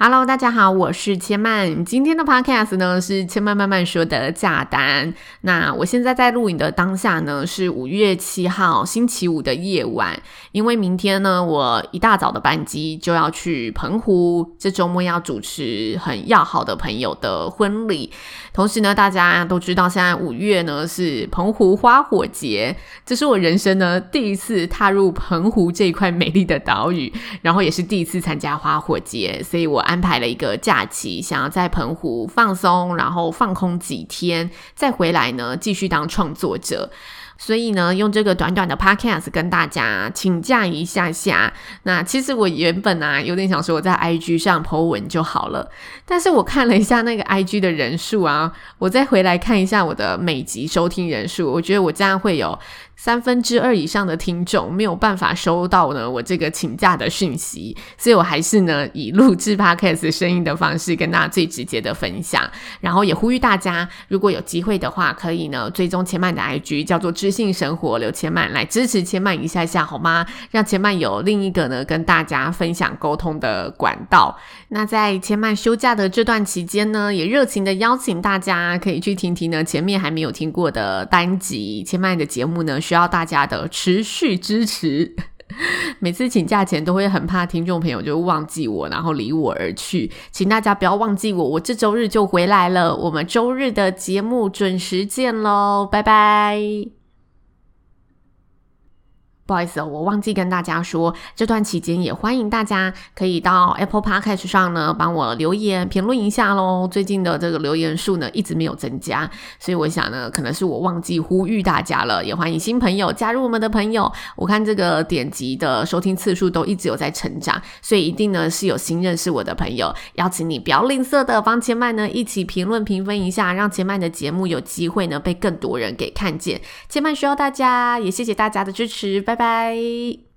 Hello，大家好，我是千曼。今天的 Podcast 呢是千曼慢慢说的假单。那我现在在录影的当下呢是五月七号星期五的夜晚，因为明天呢我一大早的班机就要去澎湖，这周末要主持很要好的朋友的婚礼。同时呢，大家都知道现在五月呢是澎湖花火节，这是我人生呢第一次踏入澎湖这一块美丽的岛屿，然后也是第一次参加花火节，所以我。安排了一个假期，想要在澎湖放松，然后放空几天，再回来呢，继续当创作者。所以呢，用这个短短的 podcast 跟大家请假一下下。那其实我原本啊，有点想说我在 IG 上 po 文就好了，但是我看了一下那个 IG 的人数啊，我再回来看一下我的每集收听人数，我觉得我这样会有。三分之二以上的听众没有办法收到呢我这个请假的讯息，所以我还是呢以录制 Podcast 声音的方式跟大家最直接的分享，然后也呼吁大家如果有机会的话，可以呢追踪千曼的 IG 叫做知性生活刘千曼来支持千曼一下下好吗？让千曼有另一个呢跟大家分享沟通的管道。那在千曼休假的这段期间呢，也热情的邀请大家可以去听听呢前面还没有听过的单集，千曼的节目呢。需要大家的持续支持。每次请假前都会很怕听众朋友就忘记我，然后离我而去。请大家不要忘记我，我这周日就回来了。我们周日的节目准时见喽，拜拜。不好意思哦，我忘记跟大家说，这段期间也欢迎大家可以到 Apple Podcast 上呢帮我留言评论一下喽。最近的这个留言数呢一直没有增加，所以我想呢可能是我忘记呼吁大家了。也欢迎新朋友加入我们的朋友，我看这个点击的收听次数都一直有在成长，所以一定呢是有新认识我的朋友。邀请你不要吝啬的帮千曼呢一起评论评分一下，让千曼的节目有机会呢被更多人给看见。千曼需要大家，也谢谢大家的支持，拜拜。拜。